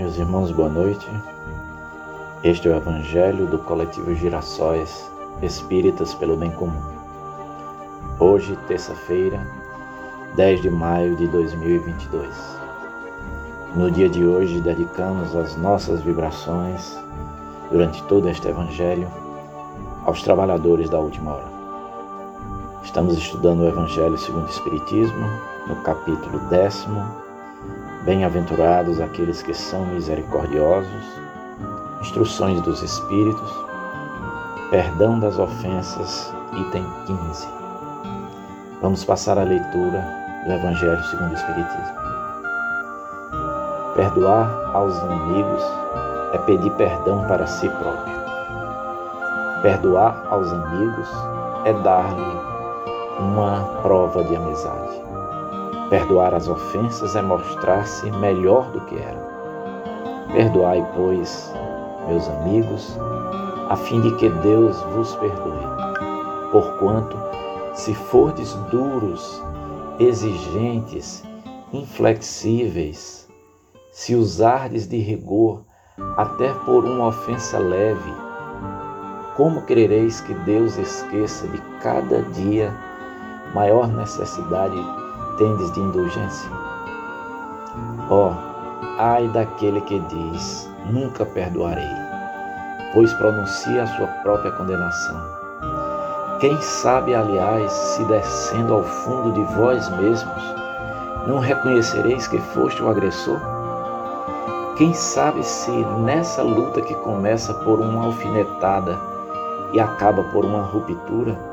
Meus irmãos, boa noite. Este é o Evangelho do Coletivo Girassóis Espíritas pelo Bem Comum. Hoje, terça-feira, 10 de maio de 2022. No dia de hoje, dedicamos as nossas vibrações, durante todo este Evangelho, aos trabalhadores da última hora. Estamos estudando o Evangelho segundo o Espiritismo, no capítulo décimo Bem-aventurados aqueles que são misericordiosos, instruções dos Espíritos, perdão das ofensas, item 15. Vamos passar a leitura do Evangelho segundo o Espiritismo. Perdoar aos inimigos é pedir perdão para si próprio. Perdoar aos amigos é dar-lhe uma prova de amizade. Perdoar as ofensas é mostrar-se melhor do que era. Perdoai, pois, meus amigos, a fim de que Deus vos perdoe. Porquanto, se fordes duros, exigentes, inflexíveis, se usardes de rigor até por uma ofensa leve, como querereis que Deus esqueça de cada dia maior necessidade tendes de indulgência? Ó, oh, ai daquele que diz: Nunca perdoarei, pois pronuncia a sua própria condenação. Quem sabe, aliás, se descendo ao fundo de vós mesmos, não reconhecereis que foste o agressor? Quem sabe se nessa luta que começa por uma alfinetada e acaba por uma ruptura,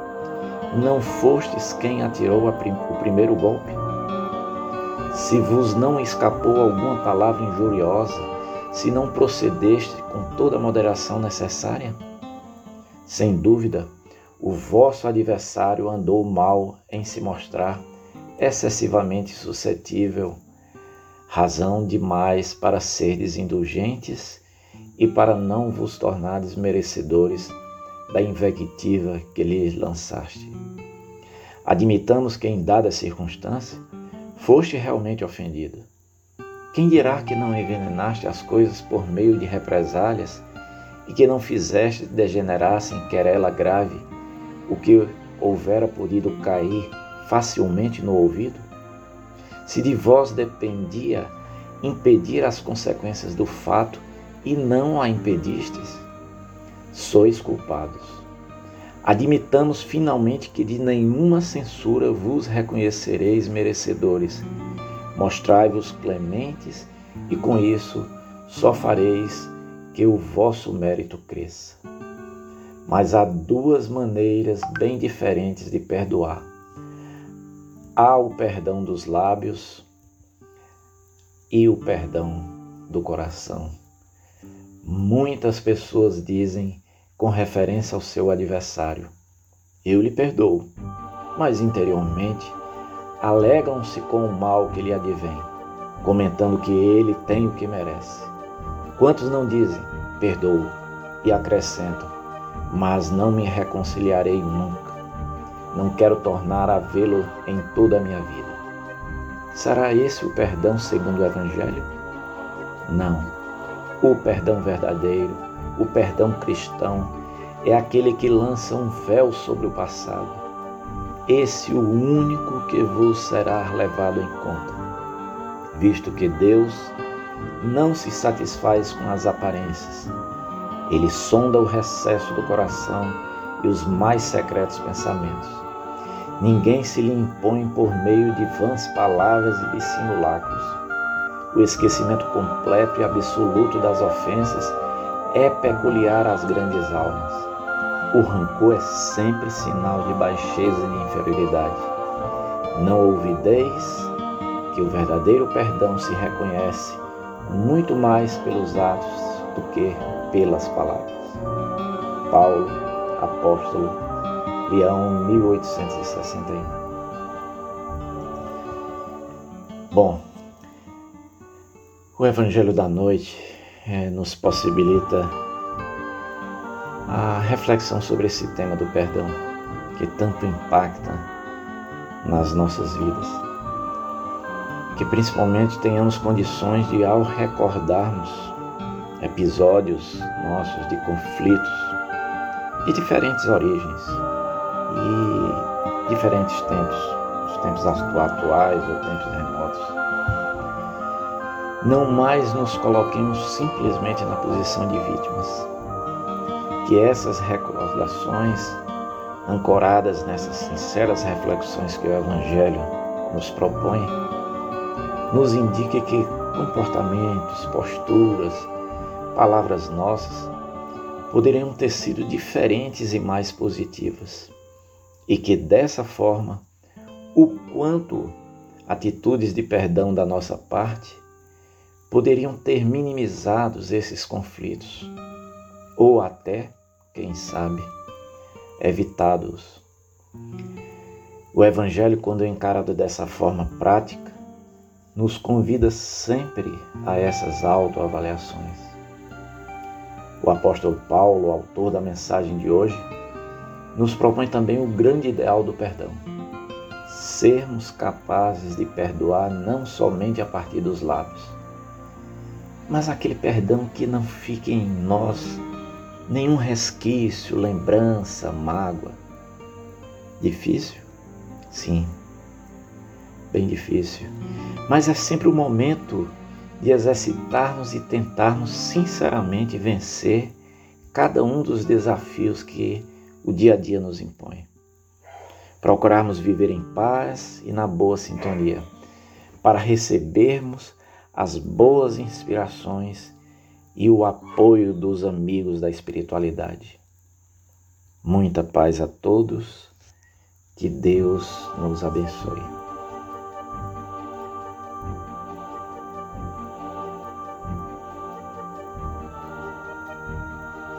não fostes quem atirou prim o primeiro golpe? Se vos não escapou alguma palavra injuriosa, se não procedeste com toda a moderação necessária? Sem dúvida, o vosso adversário andou mal em se mostrar excessivamente suscetível, razão demais para serdes indulgentes e para não vos tornardes merecedores da invectiva que lhes lançaste. Admitamos que, em dada circunstância, foste realmente ofendido. Quem dirá que não envenenaste as coisas por meio de represálias e que não fizeste degenerasse em querela grave o que houvera podido cair facilmente no ouvido? Se de vós dependia impedir as consequências do fato e não a impedistes, sois culpados. Admitamos finalmente que de nenhuma censura vos reconhecereis merecedores. Mostrai-vos clementes e com isso só fareis que o vosso mérito cresça. Mas há duas maneiras bem diferentes de perdoar. Há o perdão dos lábios e o perdão do coração. Muitas pessoas dizem com referência ao seu adversário. Eu lhe perdoo, mas interiormente alegram-se com o mal que lhe advém, comentando que ele tem o que merece. Quantos não dizem, perdoo, e acrescentam, mas não me reconciliarei nunca. Não quero tornar a vê-lo em toda a minha vida. Será esse o perdão segundo o Evangelho? Não. O perdão verdadeiro o perdão cristão é aquele que lança um véu sobre o passado. Esse o único que vos será levado em conta, visto que Deus não se satisfaz com as aparências. Ele sonda o recesso do coração e os mais secretos pensamentos. Ninguém se lhe impõe por meio de vãs palavras e de simulacros. O esquecimento completo e absoluto das ofensas é peculiar às grandes almas. O rancor é sempre sinal de baixeza e de inferioridade. Não ouvideis que o verdadeiro perdão se reconhece muito mais pelos atos do que pelas palavras. Paulo, apóstolo, Leão 1861. Bom, o Evangelho da Noite é, nos possibilita a reflexão sobre esse tema do perdão que tanto impacta nas nossas vidas. que principalmente tenhamos condições de, ao recordarmos episódios nossos de conflitos de diferentes origens e diferentes tempos, os tempos atuais ou tempos remotos, não mais nos coloquemos simplesmente na posição de vítimas. Que essas recordações, ancoradas nessas sinceras reflexões que o Evangelho nos propõe, nos indique que comportamentos, posturas, palavras nossas poderiam ter sido diferentes e mais positivas, e que dessa forma, o quanto atitudes de perdão da nossa parte poderiam ter minimizados esses conflitos, ou até, quem sabe, evitados. O Evangelho, quando encarado dessa forma prática, nos convida sempre a essas autoavaliações. O apóstolo Paulo, autor da mensagem de hoje, nos propõe também o grande ideal do perdão. Sermos capazes de perdoar não somente a partir dos lábios, mas aquele perdão que não fique em nós nenhum resquício, lembrança, mágoa. Difícil? Sim, bem difícil. Mas é sempre o momento de exercitarmos e tentarmos sinceramente vencer cada um dos desafios que o dia a dia nos impõe. Procurarmos viver em paz e na boa sintonia, para recebermos as boas inspirações e o apoio dos amigos da espiritualidade. Muita paz a todos, que Deus nos abençoe.